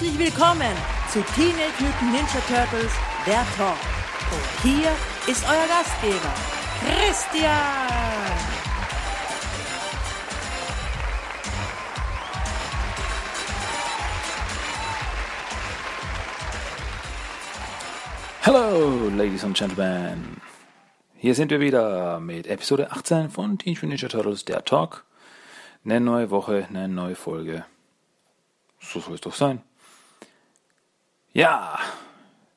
Herzlich willkommen zu Teenage Mutant Ninja Turtles, der Talk. Und hier ist euer Gastgeber, Christian. Hello, Ladies and Gentlemen. Hier sind wir wieder mit Episode 18 von Teenage Mutant Ninja Turtles, der Talk. Eine neue Woche, eine neue Folge. So soll es doch sein. Ja,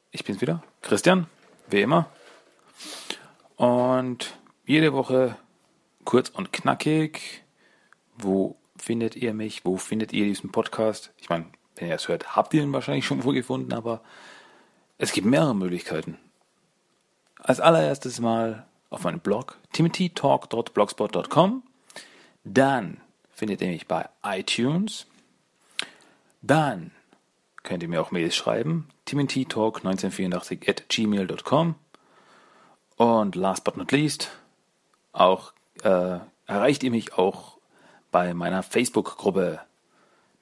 ich bin's wieder, Christian, wie immer. Und jede Woche kurz und knackig. Wo findet ihr mich? Wo findet ihr diesen Podcast? Ich meine, wenn ihr es hört, habt ihr ihn wahrscheinlich schon wo gefunden, aber es gibt mehrere Möglichkeiten. Als allererstes mal auf meinem Blog timothytalk.blogspot.com. Dann findet ihr mich bei iTunes. Dann könnt ihr mir auch Mails schreiben. timothytalk1984 at gmail.com. Und last but not least, auch äh, erreicht ihr mich auch bei meiner Facebook-Gruppe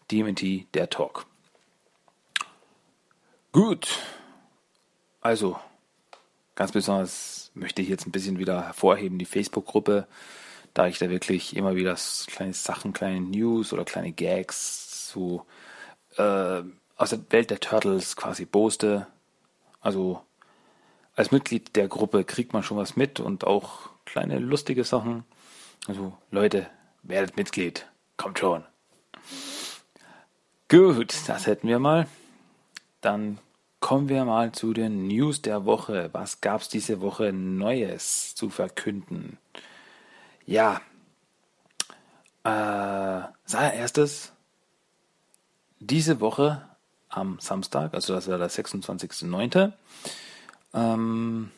TMT der Talk. Gut, also, ganz besonders möchte ich jetzt ein bisschen wieder hervorheben, die Facebook-Gruppe, da ich da wirklich immer wieder kleine Sachen, kleine News oder kleine Gags so äh, aus der Welt der Turtles quasi poste. Also als Mitglied der Gruppe kriegt man schon was mit und auch kleine lustige Sachen. Also Leute, werdet Mitglied. Kommt schon. Gut, das hätten wir mal. Dann Kommen wir mal zu den News der Woche. Was gab's diese Woche Neues zu verkünden? Ja, äh, als allererstes diese Woche am Samstag, also das war der 26.09. Ähm,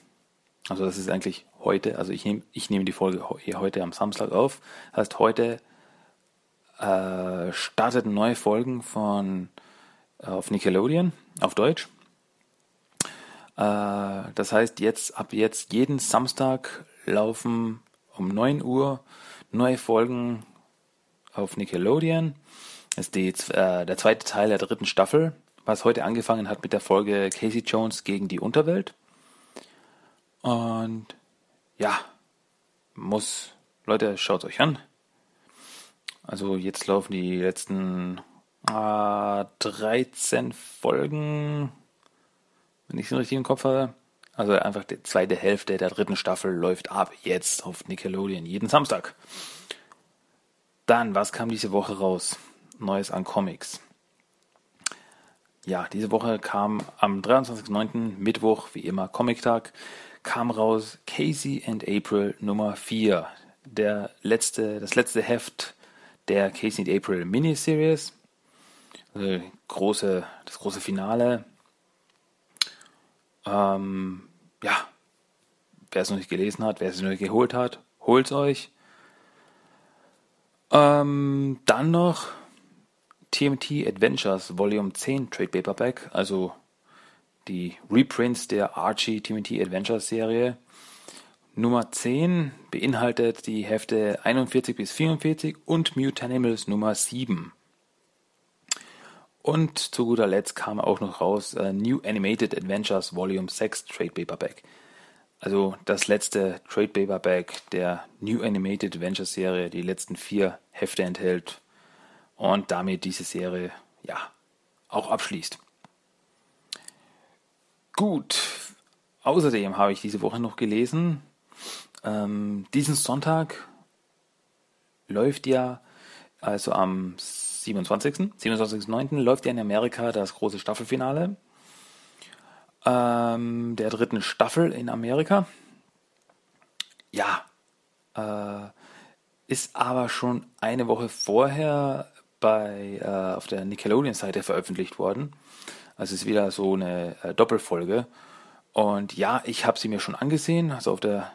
also das ist eigentlich heute, also ich nehme ich nehm die Folge heute am Samstag auf. Das heißt, heute äh, starteten neue Folgen von äh, auf Nickelodeon auf Deutsch. Äh, das heißt, jetzt ab jetzt jeden Samstag laufen um 9 Uhr neue Folgen auf Nickelodeon. Das ist die, äh, der zweite Teil der dritten Staffel, was heute angefangen hat mit der Folge Casey Jones gegen die Unterwelt. Und ja, muss, Leute, schaut euch an. Also jetzt laufen die letzten äh, 13 Folgen wenn ich es richtig im Kopf habe. Also einfach die zweite Hälfte der dritten Staffel läuft ab jetzt auf Nickelodeon jeden Samstag. Dann, was kam diese Woche raus? Neues an Comics. Ja, diese Woche kam am 23.09. Mittwoch, wie immer Comic-Tag, kam raus Casey and April Nummer 4. Der letzte, das letzte Heft der Casey and April Miniseries. Also große, das große Finale ähm, ja, wer es noch nicht gelesen hat, wer es noch nicht geholt hat, holt es euch. Ähm, dann noch TMT Adventures Volume 10 Trade Paperback, also die Reprints der Archie TMT Adventures Serie. Nummer 10 beinhaltet die Hefte 41 bis 44 und Mutanimals Nummer 7. Und zu guter Letzt kam auch noch raus äh, New Animated Adventures Volume 6 Trade Paperback. Also das letzte Trade Paperback der New Animated Adventures Serie, die letzten vier Hefte enthält und damit diese Serie ja auch abschließt. Gut, außerdem habe ich diese Woche noch gelesen, ähm, diesen Sonntag läuft ja also am 27. 27.09. läuft ja in Amerika das große Staffelfinale ähm, der dritten Staffel in Amerika. Ja, äh, ist aber schon eine Woche vorher bei, äh, auf der Nickelodeon-Seite veröffentlicht worden. Also es ist wieder so eine äh, Doppelfolge. Und ja, ich habe sie mir schon angesehen. Also auf der,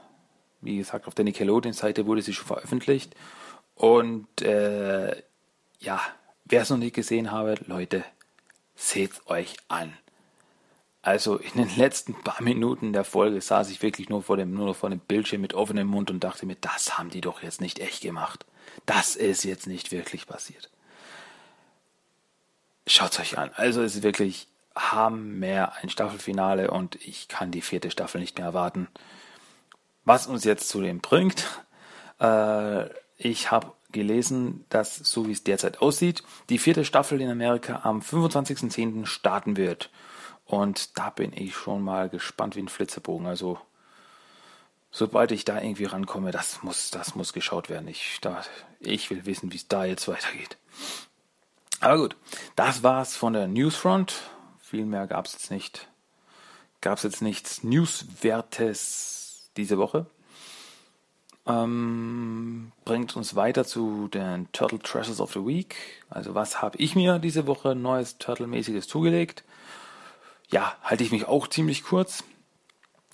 wie gesagt, auf der Nickelodeon-Seite wurde sie schon veröffentlicht. Und äh, ja, wer es noch nicht gesehen habe, Leute, seht euch an. Also in den letzten paar Minuten der Folge saß ich wirklich nur vor dem, nur vor dem Bildschirm mit offenem Mund und dachte mir, das haben die doch jetzt nicht echt gemacht. Das ist jetzt nicht wirklich passiert. Schaut euch an. Also es ist wirklich Hammer, ein Staffelfinale und ich kann die vierte Staffel nicht mehr erwarten. Was uns jetzt zu dem bringt, äh, ich habe gelesen, dass so wie es derzeit aussieht, die vierte Staffel in Amerika am 25.10. starten wird. Und da bin ich schon mal gespannt wie ein Flitzebogen. Also sobald ich da irgendwie rankomme, das muss, das muss geschaut werden. Ich, da, ich will wissen, wie es da jetzt weitergeht. Aber gut, das war's von der Newsfront. Viel mehr gab es jetzt nicht. Gab es jetzt nichts Newswertes diese Woche. Ähm, bringt uns weiter zu den Turtle Treasures of the Week. Also was habe ich mir diese Woche neues Turtle-mäßiges zugelegt? Ja, halte ich mich auch ziemlich kurz.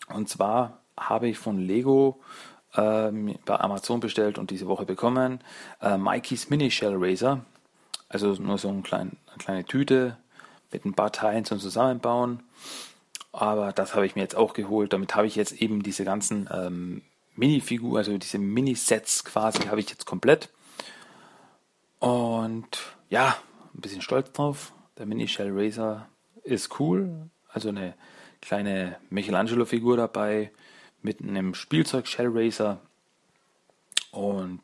Und zwar habe ich von Lego ähm, bei Amazon bestellt und diese Woche bekommen äh, Mikeys Mini Shell Razor. Also nur so ein klein, eine kleine Tüte mit ein paar Teilen zum Zusammenbauen. Aber das habe ich mir jetzt auch geholt. Damit habe ich jetzt eben diese ganzen ähm, Minifigur, also diese Mini-Sets quasi, habe ich jetzt komplett. Und ja, ein bisschen stolz drauf. Der Mini Shell Razor ist cool. Also eine kleine Michelangelo-Figur dabei mit einem Spielzeug Shell Razor. Und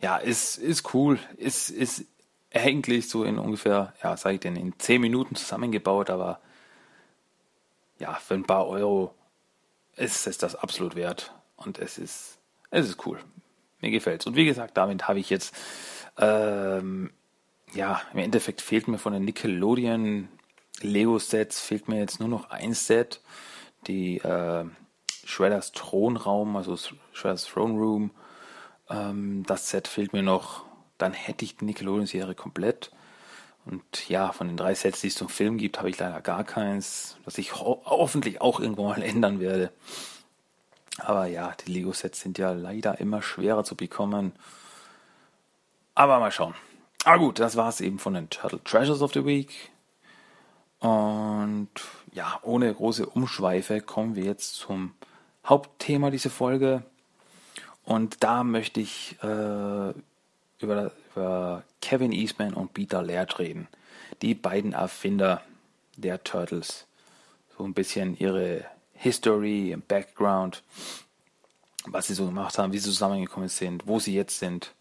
ja, ist, ist cool. Ist, ist eigentlich so in ungefähr, ja, sag ich denn, in 10 Minuten zusammengebaut, aber ja, für ein paar Euro ist es das absolut wert. Und es ist, es ist cool. Mir gefällt's. Und wie gesagt, damit habe ich jetzt, ähm, ja, im Endeffekt fehlt mir von den Nickelodeon Lego-Sets, fehlt mir jetzt nur noch ein Set. Die äh, Shredders Thronraum, also Shredders Throne Room. Ähm, das Set fehlt mir noch dann hätte ich die Nickelodeon-Serie komplett. Und ja, von den drei Sets, die es zum Film gibt, habe ich leider gar keins, was ich ho hoffentlich auch irgendwann mal ändern werde. Aber ja, die Lego-Sets sind ja leider immer schwerer zu bekommen. Aber mal schauen. Aber gut, das war es eben von den Turtle Treasures of the Week. Und ja, ohne große Umschweife kommen wir jetzt zum Hauptthema dieser Folge. Und da möchte ich äh, über, über Kevin Eastman und Peter Laird reden. Die beiden Erfinder der Turtles. So ein bisschen ihre History, im Background, was sie so gemacht haben, wie sie zusammengekommen sind, wo sie jetzt sind.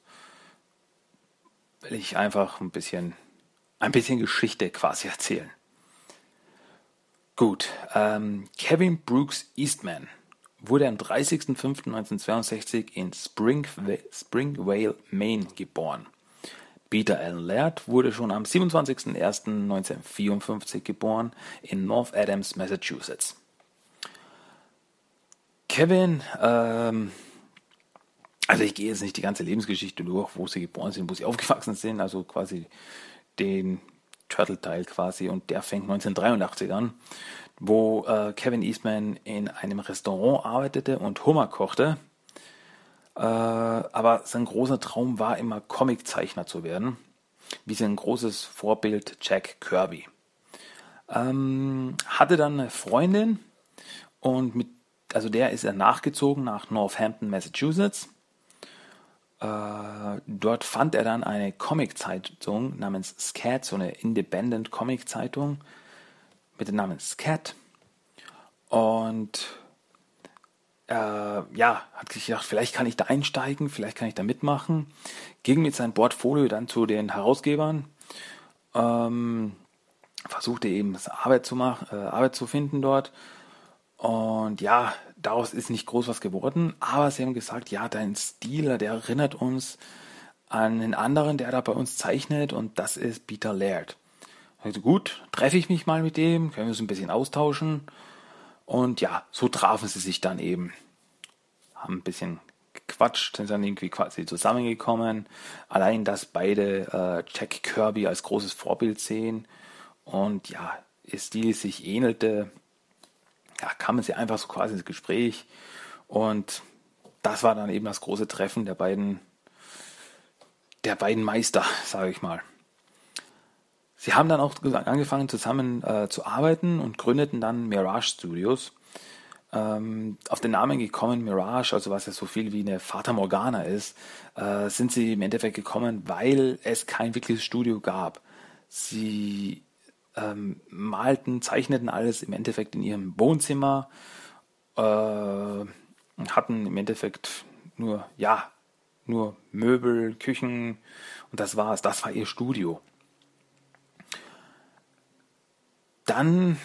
Will ich einfach ein bisschen, ein bisschen Geschichte quasi erzählen. Gut, ähm, Kevin Brooks Eastman wurde am 30.05.1962 in Springvale, Maine geboren. Peter Allen Laird wurde schon am 27.01.1954 geboren in North Adams, Massachusetts. Kevin, ähm, also ich gehe jetzt nicht die ganze Lebensgeschichte durch, wo sie geboren sind, wo sie aufgewachsen sind, also quasi den Turtle-Teil quasi und der fängt 1983 an wo äh, Kevin Eastman in einem Restaurant arbeitete und Hummer kochte. Äh, aber sein großer Traum war immer Comiczeichner zu werden, wie sein großes Vorbild Jack Kirby. Ähm, hatte dann eine Freundin und mit, also der ist er nachgezogen nach Northampton, Massachusetts. Äh, dort fand er dann eine Comiczeitung namens Scat, so eine Independent Comiczeitung, mit dem Namen Scat. Und äh, ja, hat sich gedacht, vielleicht kann ich da einsteigen, vielleicht kann ich da mitmachen. Ging mit seinem Portfolio dann zu den Herausgebern. Ähm, versuchte eben Arbeit zu machen, äh, Arbeit zu finden dort. Und ja, daraus ist nicht groß was geworden, aber sie haben gesagt, ja, dein Stil, der erinnert uns an einen anderen, der da bei uns zeichnet und das ist Peter Laird. Also gut, treffe ich mich mal mit dem, können wir uns ein bisschen austauschen. Und ja, so trafen sie sich dann eben. Haben ein bisschen gequatscht, sind dann irgendwie quasi zusammengekommen. Allein, dass beide äh, Jack Kirby als großes Vorbild sehen und ja, ihr Stil sich ähnelte, ja, kamen sie einfach so quasi ins Gespräch und das war dann eben das große Treffen der beiden, der beiden Meister, sage ich mal. Sie haben dann auch angefangen zusammen äh, zu arbeiten und gründeten dann Mirage Studios. Ähm, auf den Namen gekommen, Mirage, also was ja so viel wie eine Fata Morgana ist, äh, sind sie im Endeffekt gekommen, weil es kein wirkliches Studio gab. Sie ähm, malten, zeichneten alles im Endeffekt in ihrem Wohnzimmer, äh, hatten im Endeffekt nur, ja, nur Möbel, Küchen und das war's. Das war ihr Studio. Dann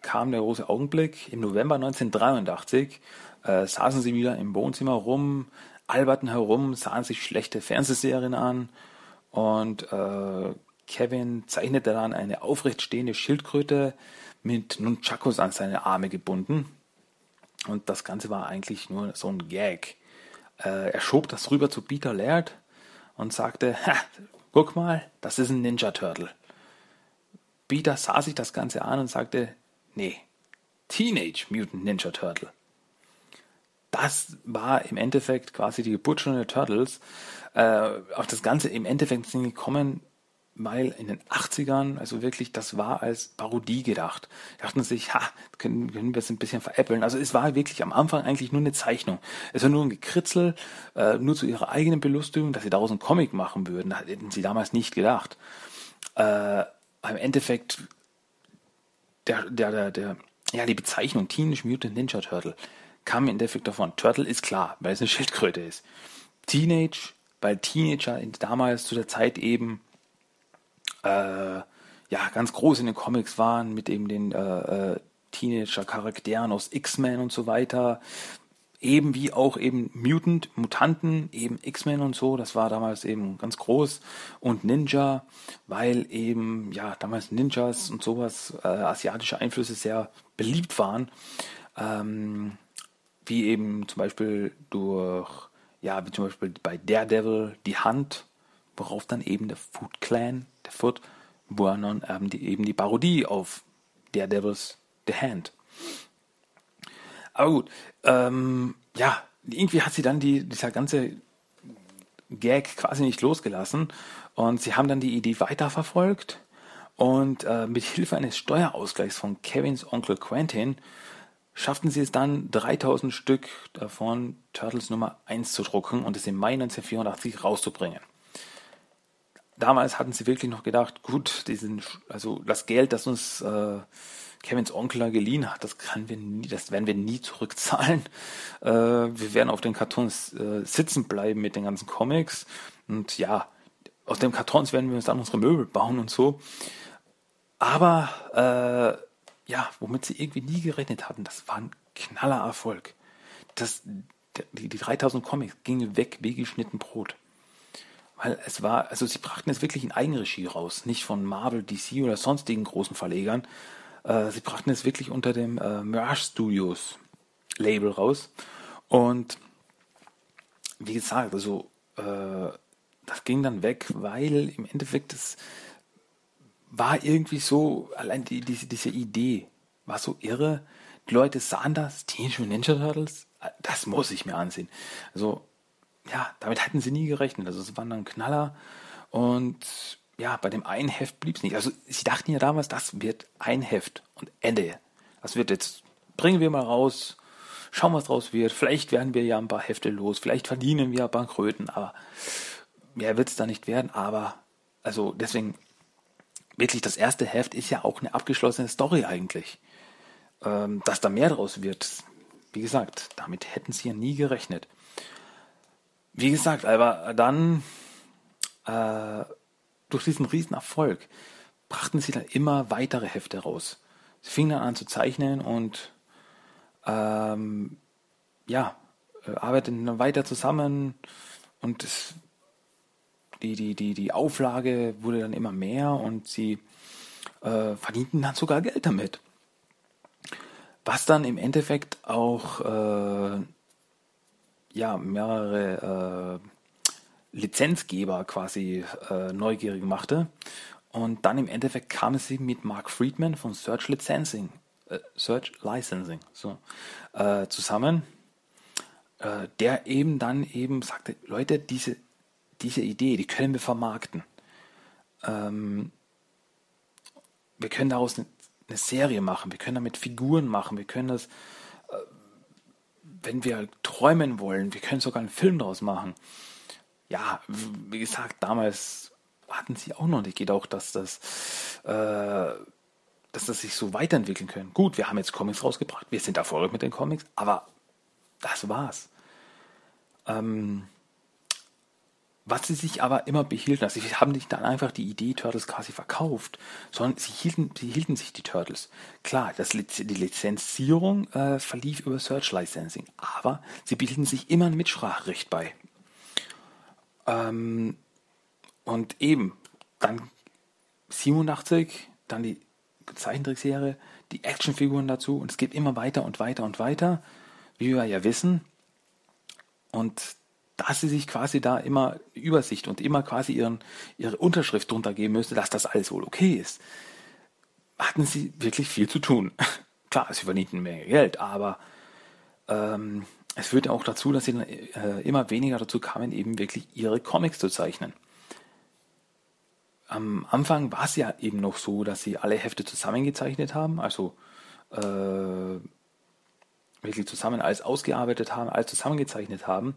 kam der große Augenblick. Im November 1983 äh, saßen sie wieder im Wohnzimmer rum, alberten herum, sahen sich schlechte Fernsehserien an und äh, Kevin zeichnete dann eine aufrecht stehende Schildkröte mit Nunchakos an seine Arme gebunden. Und das Ganze war eigentlich nur so ein Gag. Äh, er schob das rüber zu Peter Laird und sagte, guck mal, das ist ein Ninja Turtle. Peter sah sich das Ganze an und sagte, nee, Teenage Mutant Ninja Turtle. Das war im Endeffekt quasi die Geburt schon der Turtles. Äh, auf das Ganze im Endeffekt sind gekommen weil in den 80ern, also wirklich, das war als Parodie gedacht. Dachten sich, ha, können, können wir es ein bisschen veräppeln. Also es war wirklich am Anfang eigentlich nur eine Zeichnung. Es war nur ein Gekritzel, äh, nur zu ihrer eigenen Belustigung, dass sie daraus einen Comic machen würden. Da hätten sie damals nicht gedacht. Äh, Im Endeffekt, der, der, der, der, ja, die Bezeichnung Teenage Mutant Ninja Turtle kam im Endeffekt davon. Turtle ist klar, weil es eine Schildkröte ist. Teenage, weil Teenager damals zu der Zeit eben äh, ja, ganz groß in den Comics waren, mit eben den äh, äh, Teenager-Charakteren aus X-Men und so weiter. Eben wie auch eben Mutant, Mutanten, eben X-Men und so, das war damals eben ganz groß. Und Ninja, weil eben, ja, damals Ninjas und sowas, äh, asiatische Einflüsse sehr beliebt waren. Ähm, wie eben zum Beispiel durch, ja, wie zum Beispiel bei Daredevil die Hand, worauf dann eben der Food Clan der Foot Buanon ähm, die, eben die Parodie auf Daredevil's The Hand. Aber gut, ähm, ja, irgendwie hat sie dann die, dieser ganze Gag quasi nicht losgelassen. Und sie haben dann die Idee weiterverfolgt und äh, mit Hilfe eines Steuerausgleichs von Kevins Onkel Quentin schafften sie es dann 3000 Stück davon Turtles Nummer 1 zu drucken und es im Mai 1984 rauszubringen. Damals hatten sie wirklich noch gedacht, gut, diesen, also das Geld, das uns äh, Kevins Onkel geliehen hat, das kann wir nie, das werden wir nie zurückzahlen. Äh, wir werden auf den Kartons äh, sitzen bleiben mit den ganzen Comics und ja, aus den Kartons werden wir uns dann unsere Möbel bauen und so. Aber äh, ja, womit sie irgendwie nie gerechnet hatten, das war ein knaller Erfolg. Das, die, die 3000 Comics gingen weg wie geschnitten Brot. Weil es war, also sie brachten es wirklich in Eigenregie raus, nicht von Marvel, DC oder sonstigen großen Verlegern. Äh, sie brachten es wirklich unter dem äh, Mirage Studios Label raus. Und wie gesagt, also äh, das ging dann weg, weil im Endeffekt es war irgendwie so, allein die, diese, diese Idee war so irre. Die Leute sahen das, Teenage Mutant Ninja Turtles, das muss ich mir ansehen. Also ja, damit hatten sie nie gerechnet. Also es waren dann Knaller und ja, bei dem einen Heft blieb es nicht. Also sie dachten ja damals, das wird ein Heft und Ende. Das wird jetzt, bringen wir mal raus, schauen, was draus wird. Vielleicht werden wir ja ein paar Hefte los, vielleicht verdienen wir Bankröten, aber mehr wird es da nicht werden. Aber, also deswegen, wirklich das erste Heft ist ja auch eine abgeschlossene Story eigentlich. Ähm, dass da mehr draus wird, wie gesagt, damit hätten sie ja nie gerechnet. Wie gesagt, aber dann äh, durch diesen riesen Erfolg brachten sie dann immer weitere Hefte raus. Sie fingen dann an zu zeichnen und ähm, ja, äh, arbeiteten dann weiter zusammen und es, die, die, die, die Auflage wurde dann immer mehr und sie äh, verdienten dann sogar Geld damit. Was dann im Endeffekt auch äh, ja, mehrere äh, Lizenzgeber quasi äh, neugierig machte. Und dann im Endeffekt kam sie mit Mark Friedman von Search Licensing, äh, Search Licensing so, äh, zusammen, äh, der eben dann eben sagte, Leute, diese, diese Idee, die können wir vermarkten. Ähm, wir können daraus eine, eine, Serie machen, wir können damit Figuren machen, wir können das, äh, wenn wir träumen wollen, wir können sogar einen Film daraus machen. Ja, wie gesagt, damals hatten sie auch noch nicht gedacht, dass das, äh, dass das sich so weiterentwickeln können. Gut, wir haben jetzt Comics rausgebracht, wir sind erfolgreich mit den Comics, aber das war's. Ähm, was sie sich aber immer behielten, also sie haben nicht dann einfach die Idee Turtles quasi verkauft, sondern sie hielten, sie hielten sich die Turtles. Klar, das, die Lizenzierung äh, verlief über Search Licensing, aber sie behielten sich immer ein Mitspracherecht bei. Ähm, und eben, dann 87, dann die Zeichentrickserie, die Actionfiguren dazu und es geht immer weiter und weiter und weiter, wie wir ja wissen. Und dass sie sich quasi da immer Übersicht und immer quasi ihren, ihre Unterschrift drunter geben müsste, dass das alles wohl okay ist, hatten sie wirklich viel zu tun. Klar, sie verdienten mehr Geld, aber ähm, es führte auch dazu, dass sie dann, äh, immer weniger dazu kamen, eben wirklich ihre Comics zu zeichnen. Am Anfang war es ja eben noch so, dass sie alle Hefte zusammengezeichnet haben, also äh, wirklich zusammen alles ausgearbeitet haben, alles zusammengezeichnet haben.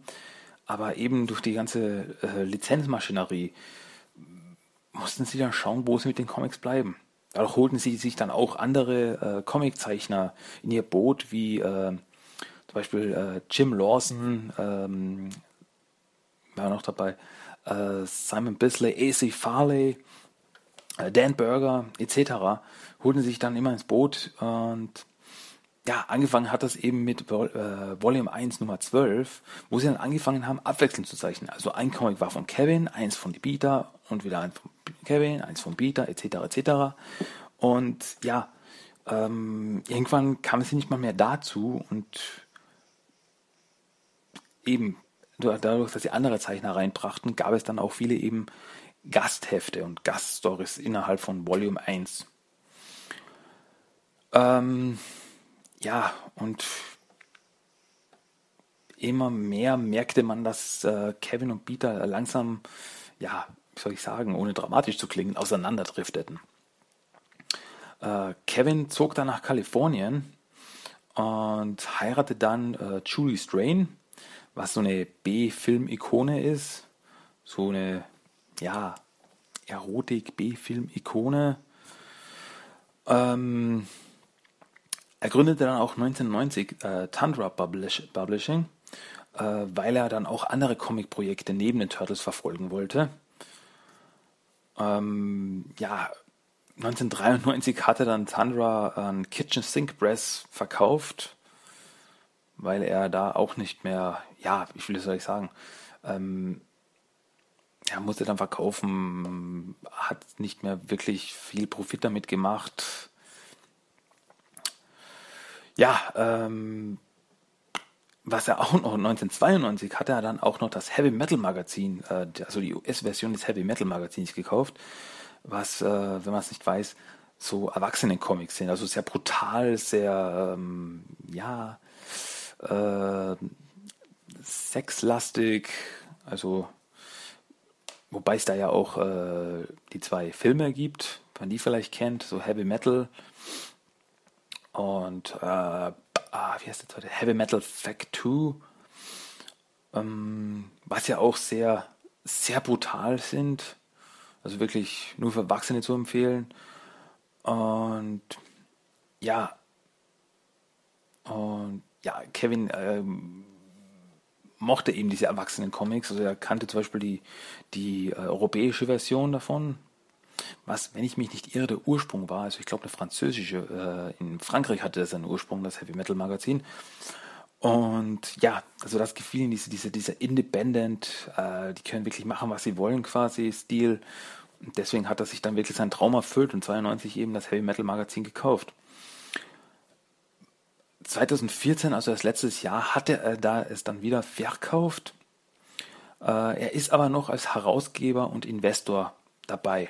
Aber eben durch die ganze äh, Lizenzmaschinerie mussten sie dann schauen, wo sie mit den Comics bleiben. Dadurch holten sie sich dann auch andere äh, Comiczeichner in ihr Boot, wie äh, zum Beispiel äh, Jim Lawson, ähm, war noch dabei, äh, Simon Bisley, A.C. Farley, äh, Dan Burger etc. holten sich dann immer ins Boot und ja, angefangen hat das eben mit äh, Volume 1 Nummer 12, wo sie dann angefangen haben, abwechselnd zu zeichnen. Also ein Comic war von Kevin, eins von Beta und wieder eins von Kevin, eins von Beta, etc. etc. Und ja, ähm, irgendwann kam es nicht mal mehr dazu und eben dadurch, dass sie andere Zeichner reinbrachten, gab es dann auch viele eben Gasthefte und Gaststories innerhalb von Volume 1. Ähm, ja, und immer mehr merkte man, dass äh, Kevin und Peter langsam, ja, wie soll ich sagen, ohne dramatisch zu klingen, auseinanderdrifteten. Äh, Kevin zog dann nach Kalifornien und heiratete dann äh, Julie Strain, was so eine B-Film-Ikone ist. So eine, ja, Erotik-B-Film-Ikone. Ähm, er gründete dann auch 1990 äh, Tundra Publish Publishing, äh, weil er dann auch andere Comic-Projekte neben den Turtles verfolgen wollte. Ähm, ja, 1993 hatte dann Tundra ein Kitchen Sink Press verkauft, weil er da auch nicht mehr, ja, wie viel soll ich sagen, ähm, er musste dann verkaufen, hat nicht mehr wirklich viel Profit damit gemacht. Ja, ähm, was er auch noch 1992 hat er dann auch noch das Heavy Metal Magazin, äh, also die US-Version des Heavy Metal Magazins gekauft, was, äh, wenn man es nicht weiß, so Erwachsenen-Comics sind, also sehr brutal, sehr, ähm, ja, äh, sexlastig, also wobei es da ja auch äh, die zwei Filme gibt, man die vielleicht kennt, so Heavy Metal und äh, ah, wie heißt der zweite? Heavy Metal Fact 2, ähm, was ja auch sehr, sehr brutal sind. Also wirklich nur für Erwachsene zu empfehlen. Und ja, und ja, Kevin ähm, mochte eben diese erwachsenen Comics. Also er kannte zum Beispiel die, die äh, europäische Version davon, was, wenn ich mich nicht irre, der Ursprung war. Also ich glaube, eine französische, äh, in Frankreich hatte das einen Ursprung, das Heavy Metal Magazin. Und ja, also das gefiel ihnen, diese, diese, diese Independent, äh, die können wirklich machen, was sie wollen, quasi, Stil. Und deswegen hat er sich dann wirklich seinen Traum erfüllt und 92 eben das Heavy Metal Magazin gekauft. 2014, also das letztes Jahr, hatte er da es dann wieder verkauft. Äh, er ist aber noch als Herausgeber und Investor dabei.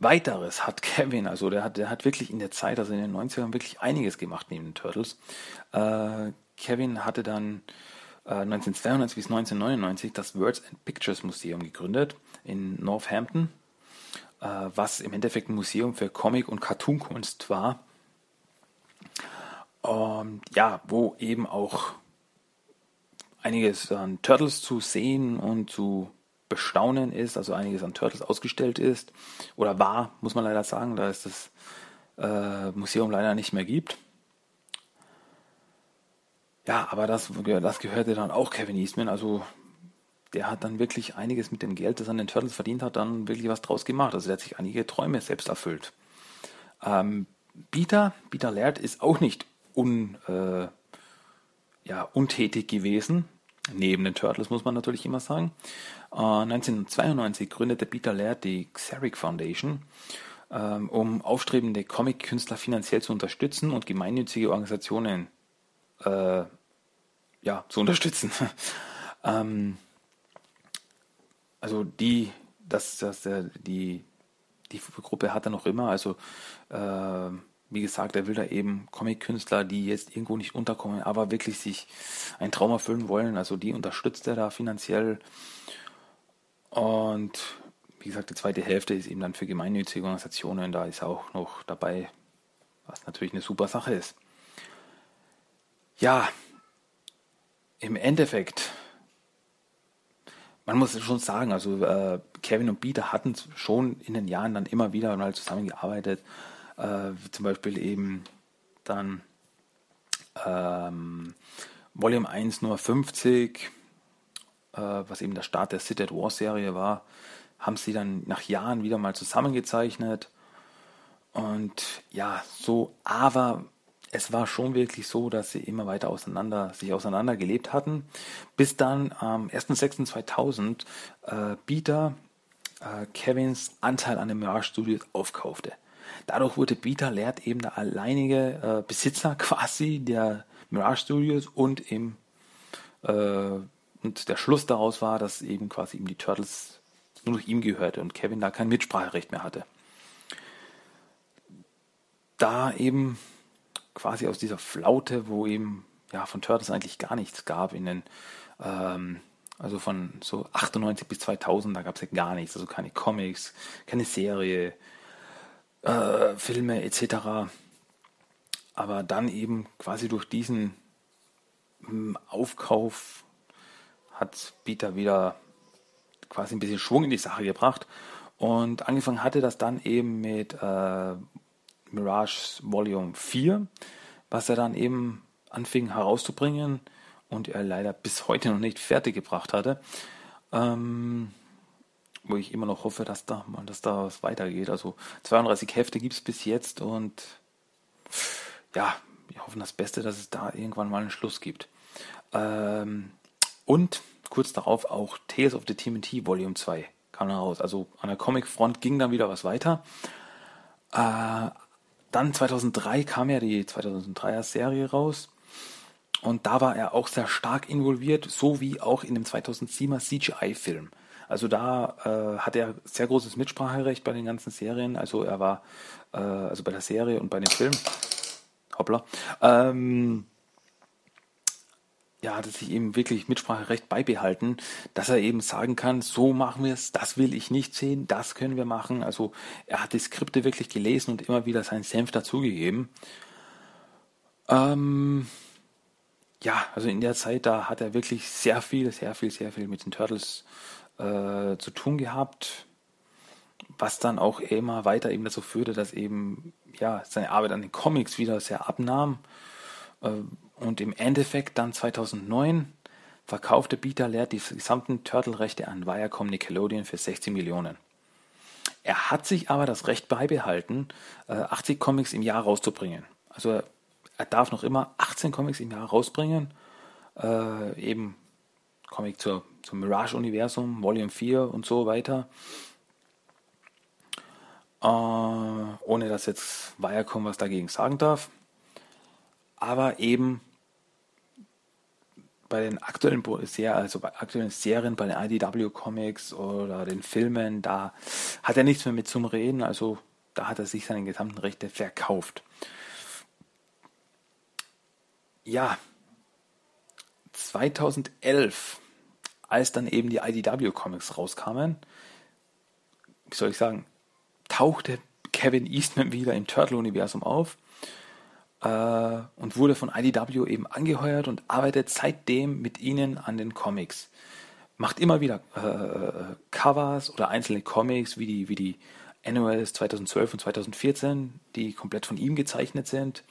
Weiteres hat Kevin, also der hat, der hat wirklich in der Zeit, also in den 90ern, wirklich einiges gemacht neben den Turtles. Äh, Kevin hatte dann äh, 1992 bis 1999 das Words and Pictures Museum gegründet in Northampton, äh, was im Endeffekt ein Museum für Comic- und Cartoonkunst war. Ähm, ja, wo eben auch einiges an Turtles zu sehen und zu bestaunen ist, also einiges an Turtles ausgestellt ist oder war, muss man leider sagen, da es das äh, Museum leider nicht mehr gibt. Ja, aber das, das gehörte dann auch Kevin Eastman, also der hat dann wirklich einiges mit dem Geld, das er an den Turtles verdient hat, dann wirklich was draus gemacht. Also der hat sich einige Träume selbst erfüllt. Ähm, Peter, Peter Laird ist auch nicht un, äh, ja, untätig gewesen. Neben den Turtles muss man natürlich immer sagen. Äh, 1992 gründete Peter Laird die Xeric Foundation, ähm, um aufstrebende Comic-Künstler finanziell zu unterstützen und gemeinnützige Organisationen äh, ja, zu unterstützen. ähm, also die, das, das, äh, die, die Gruppe hat er noch immer, also äh, wie gesagt, er will da eben Comic-Künstler, die jetzt irgendwo nicht unterkommen, aber wirklich sich ein Traum erfüllen wollen. Also die unterstützt er da finanziell. Und wie gesagt, die zweite Hälfte ist eben dann für gemeinnützige Organisationen. Da ist er auch noch dabei, was natürlich eine super Sache ist. Ja, im Endeffekt, man muss schon sagen, also äh, Kevin und Peter hatten schon in den Jahren dann immer wieder mal zusammengearbeitet äh, zum Beispiel eben dann ähm, Volume 1 Nummer 50, äh, was eben der Start der Sit at War Serie war, haben sie dann nach Jahren wieder mal zusammengezeichnet. Und ja, so, aber es war schon wirklich so, dass sie immer weiter auseinander, sich auseinander gelebt hatten, bis dann am 1.6.2000 äh, Peter äh, Kevins Anteil an den Mirage Studios aufkaufte. Dadurch wurde Peter Laird eben der alleinige äh, Besitzer quasi der Mirage Studios und im äh, und der Schluss daraus war, dass eben quasi ihm die Turtles nur noch ihm gehörte und Kevin da kein Mitspracherecht mehr hatte. Da eben quasi aus dieser Flaute, wo eben ja von Turtles eigentlich gar nichts gab in den ähm, also von so 98 bis 2000, da gab es ja gar nichts, also keine Comics, keine Serie, äh, Filme etc. Aber dann eben quasi durch diesen hm, Aufkauf hat Peter wieder quasi ein bisschen Schwung in die Sache gebracht. Und angefangen hatte das dann eben mit äh, Mirage Volume 4, was er dann eben anfing herauszubringen und er leider bis heute noch nicht fertig gebracht hatte. Ähm, wo ich immer noch hoffe, dass da, dass da was weitergeht. Also 32 Hefte gibt es bis jetzt und ja, wir hoffen das Beste, dass es da irgendwann mal einen Schluss gibt. Ähm, und kurz darauf auch Tales of the TMT Volume 2 kam dann raus. Also an der Comic-Front ging dann wieder was weiter. Äh, dann 2003 kam ja die 2003er Serie raus. Und da war er auch sehr stark involviert, so wie auch in dem 2007er CGI-Film. Also da äh, hat er sehr großes Mitspracherecht bei den ganzen Serien. Also er war, äh, also bei der Serie und bei den Filmen. Hoppla. Ähm, ja, hat sich eben wirklich Mitspracherecht beibehalten, dass er eben sagen kann, so machen wir es, das will ich nicht sehen, das können wir machen. Also er hat die Skripte wirklich gelesen und immer wieder seinen Senf dazugegeben. Ähm, ja, also in der Zeit, da hat er wirklich sehr viel, sehr viel, sehr viel mit den Turtles äh, zu tun gehabt, was dann auch immer weiter eben dazu führte, dass eben ja seine Arbeit an den Comics wieder sehr abnahm äh, und im Endeffekt dann 2009 verkaufte Peter Laird die gesamten Turtle-Rechte an Viacom Nickelodeon für 16 Millionen. Er hat sich aber das Recht beibehalten, 80 äh, Comics im Jahr rauszubringen. Also er darf noch immer 18 Comics im Jahr rausbringen, äh, eben Comic zur, zum Mirage-Universum, Volume 4 und so weiter. Äh, ohne dass jetzt Viacom was dagegen sagen darf. aber eben bei den aktuellen also bei aktuellen Serien, bei den IDW Comics oder den Filmen, da hat er nichts mehr mit zum Reden, also da hat er sich seine gesamten Rechte verkauft. Ja, 2011, als dann eben die IDW Comics rauskamen, wie soll ich sagen, tauchte Kevin Eastman wieder im Turtle-Universum auf äh, und wurde von IDW eben angeheuert und arbeitet seitdem mit ihnen an den Comics. Macht immer wieder äh, Covers oder einzelne Comics, wie die, wie die Annuals 2012 und 2014, die komplett von ihm gezeichnet sind.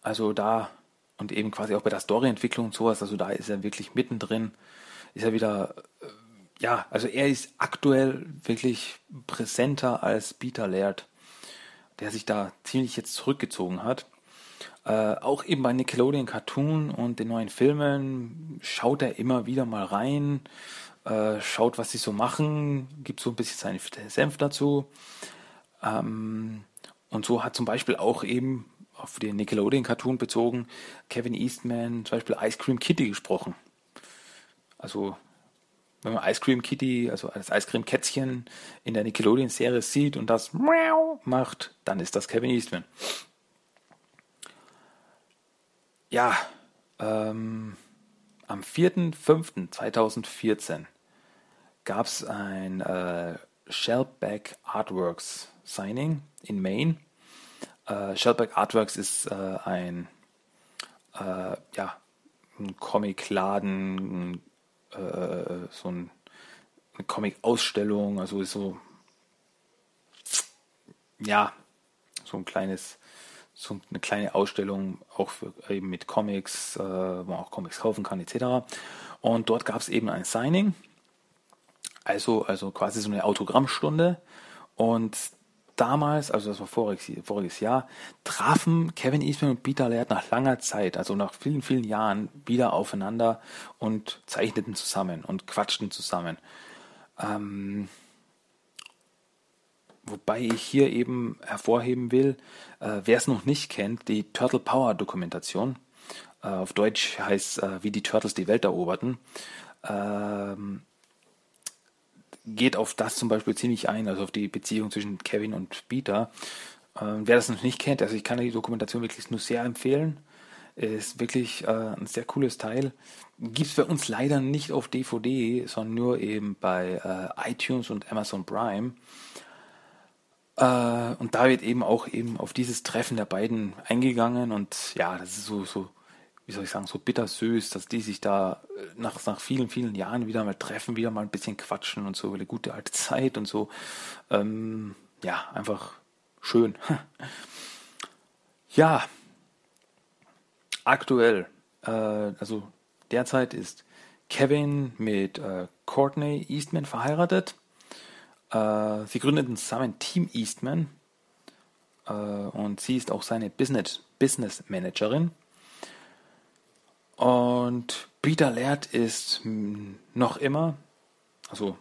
Also da und eben quasi auch bei der Storyentwicklung und sowas, also da ist er wirklich mittendrin, ist er wieder, äh, ja, also er ist aktuell wirklich präsenter als Peter Laird, der sich da ziemlich jetzt zurückgezogen hat. Äh, auch eben bei Nickelodeon Cartoon und den neuen Filmen schaut er immer wieder mal rein, äh, schaut, was sie so machen, gibt so ein bisschen seinen Senf dazu. Ähm, und so hat zum Beispiel auch eben auf den Nickelodeon-Cartoon bezogen, Kevin Eastman zum Beispiel Ice Cream Kitty gesprochen. Also, wenn man Ice Cream Kitty, also das Ice Cream Kätzchen in der Nickelodeon-Serie sieht und das macht, dann ist das Kevin Eastman. Ja, ähm, am 4.5.2014 gab es ein äh, Shellback Artworks Signing in Maine äh, Shellback Artworks ist äh, ein, äh, ja, ein Comicladen, äh, so ein, eine Comic-Ausstellung, also ist so, ja, so ein kleines, so eine kleine Ausstellung, auch für, eben mit Comics, äh, wo man auch Comics kaufen kann, etc. Und dort gab es eben ein Signing, also, also quasi so eine Autogrammstunde. Und damals, also das war voriges, voriges Jahr, trafen Kevin Eastman und Peter Laird nach langer Zeit, also nach vielen, vielen Jahren, wieder aufeinander und zeichneten zusammen und quatschten zusammen. Ähm, wobei ich hier eben hervorheben will, äh, wer es noch nicht kennt, die Turtle Power Dokumentation. Äh, auf Deutsch heißt äh, wie die Turtles die Welt eroberten. Ähm, geht auf das zum Beispiel ziemlich ein, also auf die Beziehung zwischen Kevin und Peter. Ähm, wer das noch nicht kennt, also ich kann die Dokumentation wirklich nur sehr empfehlen. Ist wirklich äh, ein sehr cooles Teil. Gibt es bei uns leider nicht auf DVD, sondern nur eben bei äh, iTunes und Amazon Prime. Äh, und da wird eben auch eben auf dieses Treffen der beiden eingegangen und ja, das ist so, so wie soll ich sagen, so bittersüß, dass die sich da äh, nach, nach vielen, vielen Jahren wieder mal treffen, wieder mal ein bisschen quatschen und so, eine gute alte Zeit und so. Ähm, ja, einfach schön. ja, aktuell, äh, also derzeit ist Kevin mit äh, Courtney Eastman verheiratet. Äh, sie gründeten zusammen Team Eastman äh, und sie ist auch seine Business, Business Managerin. Und Peter Laird ist noch immer, also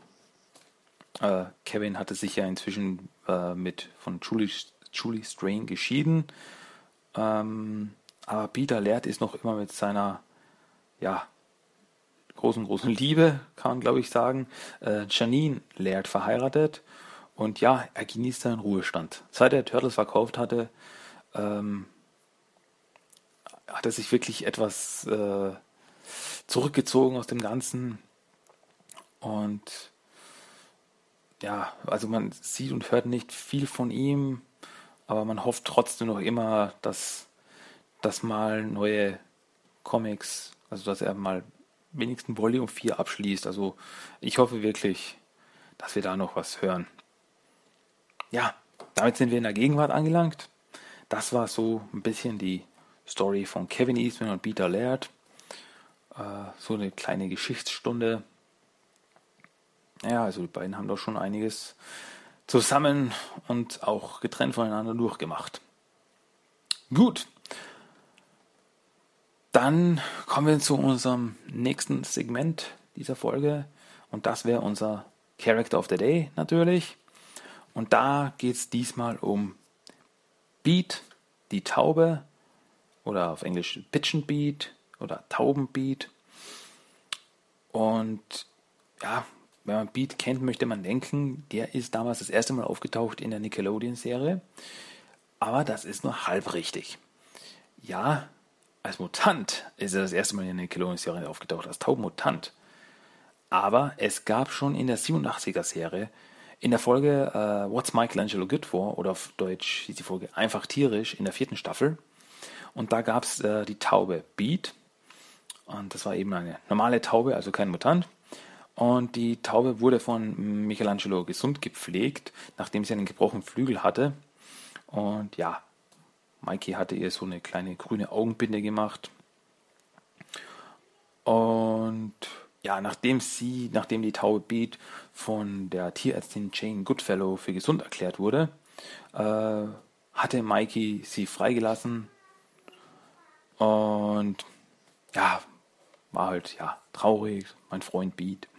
äh, Kevin hatte sich ja inzwischen äh, mit von Julie, Julie Strain geschieden. Ähm, aber Peter Laird ist noch immer mit seiner ja, großen, großen Liebe, kann man glaube ich sagen, äh, Janine Laird verheiratet. Und ja, er genießt seinen Ruhestand. Seit er Turtles verkauft hatte, ähm, hat er sich wirklich etwas äh, zurückgezogen aus dem Ganzen. Und ja, also man sieht und hört nicht viel von ihm, aber man hofft trotzdem noch immer, dass, dass mal neue Comics, also dass er mal wenigstens Volume 4 abschließt. Also ich hoffe wirklich, dass wir da noch was hören. Ja, damit sind wir in der Gegenwart angelangt. Das war so ein bisschen die Story von Kevin Eastman und Peter Laird. Äh, so eine kleine Geschichtsstunde. Ja, also die beiden haben doch schon einiges zusammen und auch getrennt voneinander durchgemacht. Gut. Dann kommen wir zu unserem nächsten Segment dieser Folge und das wäre unser Character of the Day natürlich. Und da geht es diesmal um Beat, die Taube oder auf Englisch Pigeon Beat oder Taubenbeat. Und ja, wenn man Beat kennt, möchte man denken, der ist damals das erste Mal aufgetaucht in der Nickelodeon-Serie. Aber das ist nur halb richtig. Ja, als Mutant ist er das erste Mal in der Nickelodeon-Serie aufgetaucht, als Taubenmutant. Aber es gab schon in der 87er-Serie, in der Folge uh, What's Michelangelo Good For, oder auf Deutsch hieß die Folge Einfach tierisch, in der vierten Staffel. Und da gab es äh, die Taube Beat. Und das war eben eine normale Taube, also kein Mutant. Und die Taube wurde von Michelangelo gesund gepflegt, nachdem sie einen gebrochenen Flügel hatte. Und ja, Mikey hatte ihr so eine kleine grüne Augenbinde gemacht. Und ja, nachdem sie, nachdem die Taube Beat von der Tierärztin Jane Goodfellow für gesund erklärt wurde, äh, hatte Mikey sie freigelassen. Und ja, war halt ja traurig, mein Freund Beat.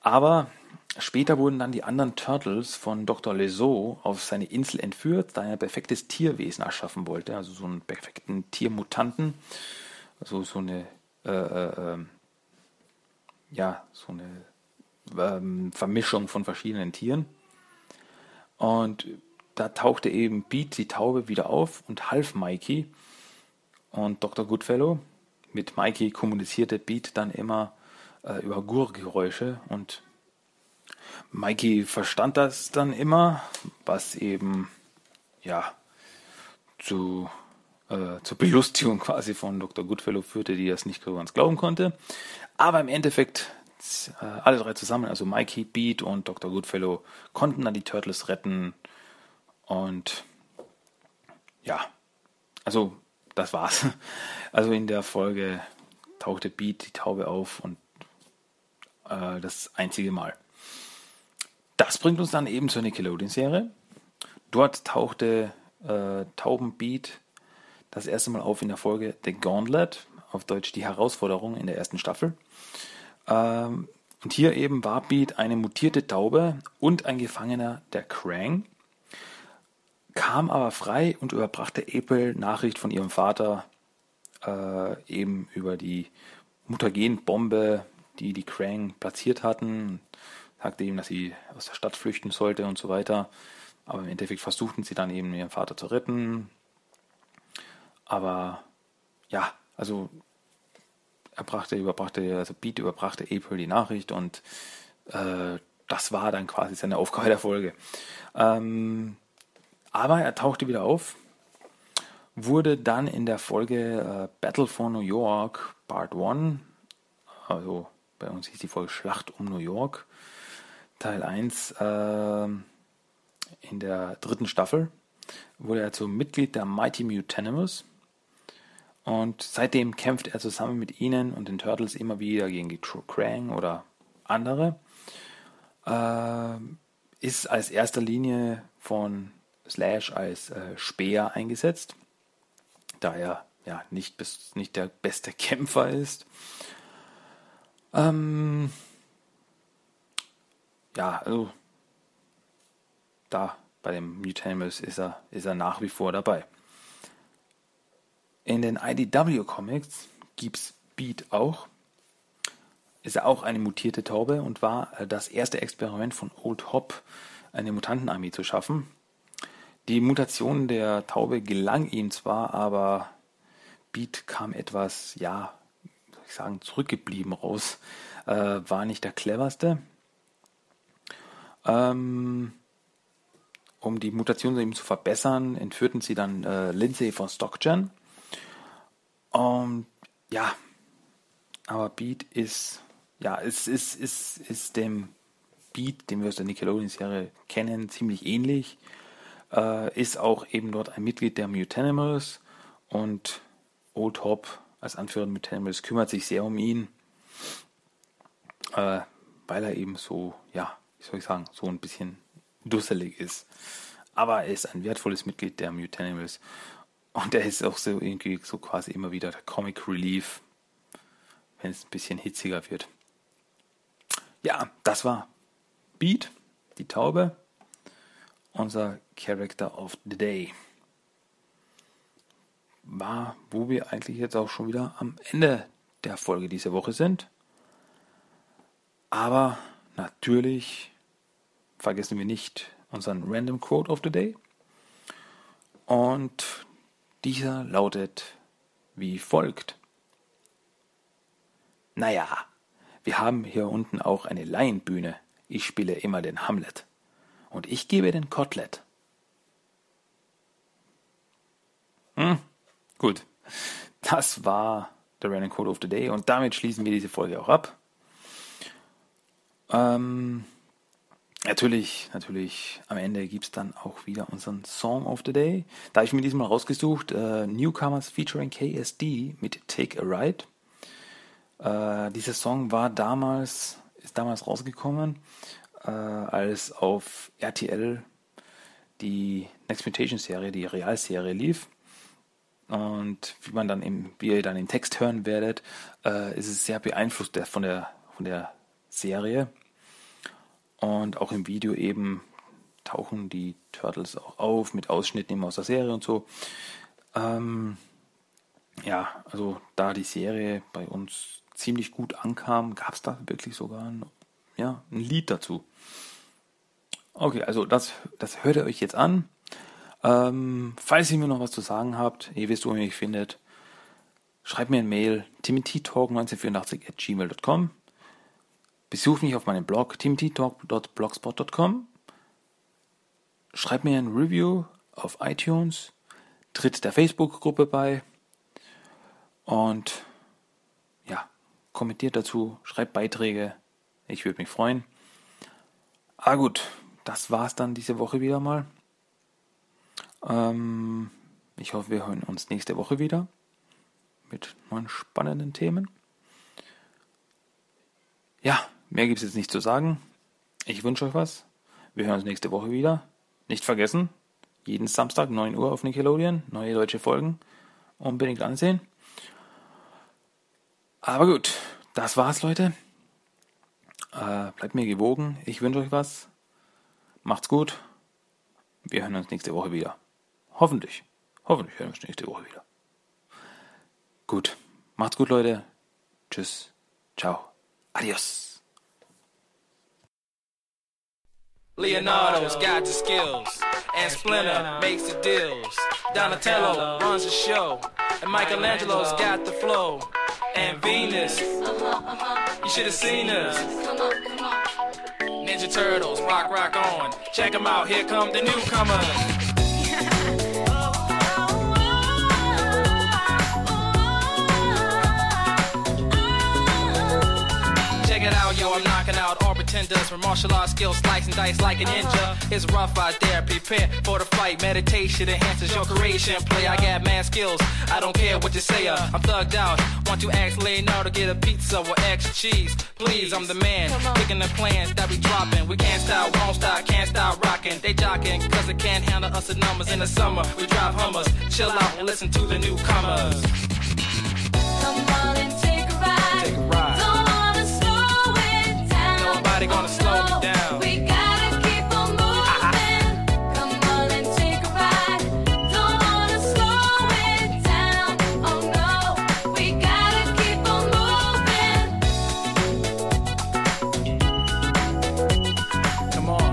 Aber später wurden dann die anderen Turtles von Dr. Leso auf seine Insel entführt, da er ein perfektes Tierwesen erschaffen wollte, also so einen perfekten Tiermutanten, also so eine äh, äh, ähm, ja so eine ähm, Vermischung von verschiedenen Tieren. Und da tauchte eben Beat die Taube wieder auf und half Mikey und Dr. Goodfellow mit Mikey kommunizierte Beat dann immer äh, über Gurgeräusche und Mikey verstand das dann immer, was eben ja zu äh, zur Belustigung quasi von Dr. Goodfellow führte, die das nicht ganz glauben konnte. Aber im Endeffekt äh, alle drei zusammen, also Mikey, Beat und Dr. Goodfellow, konnten dann die Turtles retten und ja, also das war's. Also in der Folge tauchte Beat die Taube auf und äh, das einzige Mal. Das bringt uns dann eben zur Nickelodeon-Serie. Dort tauchte äh, Taubenbeat das erste Mal auf in der Folge The Gauntlet, auf Deutsch die Herausforderung in der ersten Staffel. Ähm, und hier eben war Beat eine mutierte Taube und ein Gefangener der Krang kam aber frei und überbrachte April Nachricht von ihrem Vater äh, eben über die Mutagenbombe, die die Krang platziert hatten. Sagte ihm, dass sie aus der Stadt flüchten sollte und so weiter. Aber im Endeffekt versuchten sie dann eben ihren Vater zu retten. Aber ja, also er brachte, überbrachte, also Beat überbrachte April die Nachricht und äh, das war dann quasi seine Aufgabe der Folge. Ähm, aber er tauchte wieder auf, wurde dann in der Folge äh, Battle for New York Part 1, also bei uns hieß die Folge Schlacht um New York, Teil 1 äh, in der dritten Staffel, wurde er zum Mitglied der Mighty Mutanimals. Und seitdem kämpft er zusammen mit ihnen und den Turtles immer wieder gegen die Krang oder andere. Äh, ist als erster Linie von Slash als äh, Speer eingesetzt, da er ja nicht, bis, nicht der beste Kämpfer ist. Ähm, ja, also da bei dem Mutanimals ist er, ist er nach wie vor dabei. In den IDW Comics gibt es Beat auch. Ist er auch eine mutierte Taube und war äh, das erste Experiment von Old Hop, eine Mutantenarmee zu schaffen. Die Mutation der Taube gelang ihm zwar, aber Beat kam etwas, ja, ich sagen, zurückgeblieben raus. Äh, war nicht der cleverste. Ähm, um die Mutation eben zu verbessern, entführten sie dann äh, Lindsay von Stockgen. Und ja, aber Beat ist, ja, es ist, ist, ist dem Beat, den wir aus der Nickelodeon-Serie kennen, ziemlich ähnlich äh, ist auch eben dort ein Mitglied der Mutanimals und Old Hop als Anführer der Mutanimals kümmert sich sehr um ihn, äh, weil er eben so, ja, wie soll ich sagen, so ein bisschen dusselig ist. Aber er ist ein wertvolles Mitglied der Mutanimals und er ist auch so irgendwie so quasi immer wieder der Comic Relief, wenn es ein bisschen hitziger wird. Ja, das war Beat, die Taube unser Character of the Day. war, wo wir eigentlich jetzt auch schon wieder am Ende der Folge diese Woche sind. Aber natürlich vergessen wir nicht unseren Random Quote of the Day. Und dieser lautet wie folgt. Naja, wir haben hier unten auch eine Laienbühne. Ich spiele immer den Hamlet. Und ich gebe den Kotelett. Hm, gut. Das war der Random Code of the Day und damit schließen wir diese Folge auch ab. Ähm, natürlich, natürlich, am Ende gibt es dann auch wieder unseren Song of the Day. Da habe ich mir diesmal rausgesucht, äh, Newcomers featuring KSD mit Take a Ride. Äh, dieser Song war damals, ist damals rausgekommen, äh, als auf RTL die Next Mutation Serie, die Realserie lief. Und wie man dann im, wie ihr dann im Text hören werdet, äh, ist es sehr beeinflusst von der, von der Serie. Und auch im Video eben tauchen die Turtles auch auf mit Ausschnitten eben aus der Serie und so. Ähm, ja, also da die Serie bei uns ziemlich gut ankam, gab es da wirklich sogar ein, ja, ein Lied dazu. Okay, also das, das hört ihr euch jetzt an. Ähm, falls ihr mir noch was zu sagen habt, ihr wisst, wo ihr mich findet, schreibt mir ein Mail, timothytalk1984 at gmail.com. Besucht mich auf meinem Blog timothytalk.blogspot.com. Schreibt mir ein Review auf iTunes. Tritt der Facebook-Gruppe bei. Und ja, kommentiert dazu, schreibt Beiträge. Ich würde mich freuen. Ah gut, das war's dann diese Woche wieder mal. Ähm, ich hoffe, wir hören uns nächste Woche wieder mit neuen spannenden Themen. Ja, mehr gibt es jetzt nicht zu sagen. Ich wünsche euch was. Wir hören uns nächste Woche wieder. Nicht vergessen, jeden Samstag 9 Uhr auf Nickelodeon, neue deutsche Folgen. Unbedingt ansehen. Aber gut, das war's, Leute. Äh, bleibt mir gewogen. Ich wünsche euch was. Macht's gut. Wir hören uns nächste Woche wieder. Hoffentlich. Hoffentlich hören wir uns nächste Woche wieder. Gut. Macht's gut, Leute. Tschüss. Ciao. Adios. Leonardo's got the skills, and Splinter makes the deals. Donatello runs the show, and Michelangelo's got the flow. And Venus, you should have seen us. Ninja Turtles, rock, rock on. Check them out, here come the newcomers. It out, yo, I'm knocking out all pretenders for martial arts skills, slicing dice like a ninja. It's rough out there, prepare for the fight. Meditation enhances your creation. Play, I got mad skills, I don't care what you say. Uh, I'm thugged out. Want to ask Leonardo to get a pizza with extra cheese? Please, I'm the man. Picking the plans that we dropping. We can't stop, won't stop, can't stop rocking. They jocking, cause they can't handle us the numbers in the summer. We drive Hummers, chill out and listen to the newcomers. Come on and take a ride. Take a ride. Nobody gonna slow me down. We gotta keep on moving. Come on and take a ride. Don't wanna slow it down. Oh no. We gotta keep on moving. Come on.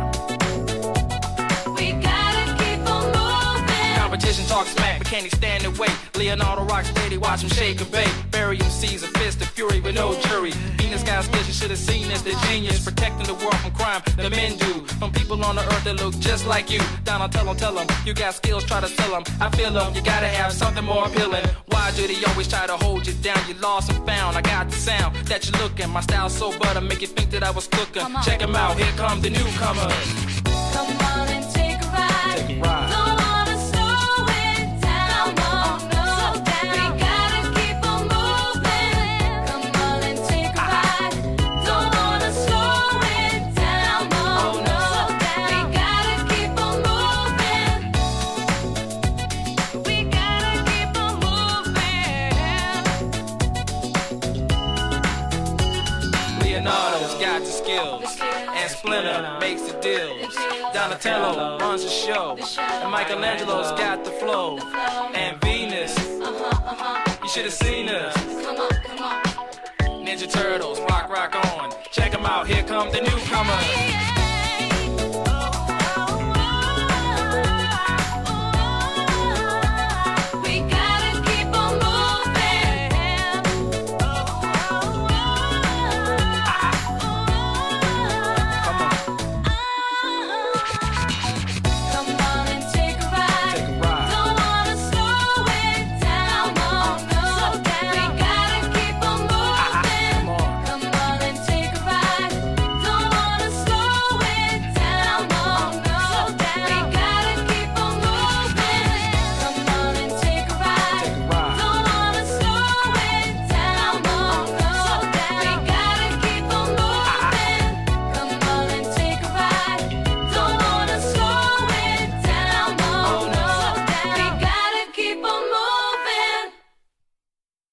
We gotta keep on moving. Competition talk smack, but can he stand and wait? Leonardo rocks steady, watch him shake and bake. Him seas a fist of fury with no jury. Venus got skills, you should have seen this. The genius protecting the world from crime. The men do. From people on the earth that look just like you. Donald, tell them, tell them. You got skills, try to sell them. I feel them, you gotta have something more appealing. Why do they always try to hold you down? You lost and found. I got the sound that you're looking. My style so butter, make you think that I was cooking. Check them out, here come the newcomers. Come on and take a ride. Take a ride. The skills, and Splinter makes the deals. Donatello runs the show, and Michelangelo's got the flow, and Venus, You should have seen us. Ninja Turtles, rock, rock on. Check 'em out, here come the newcomers.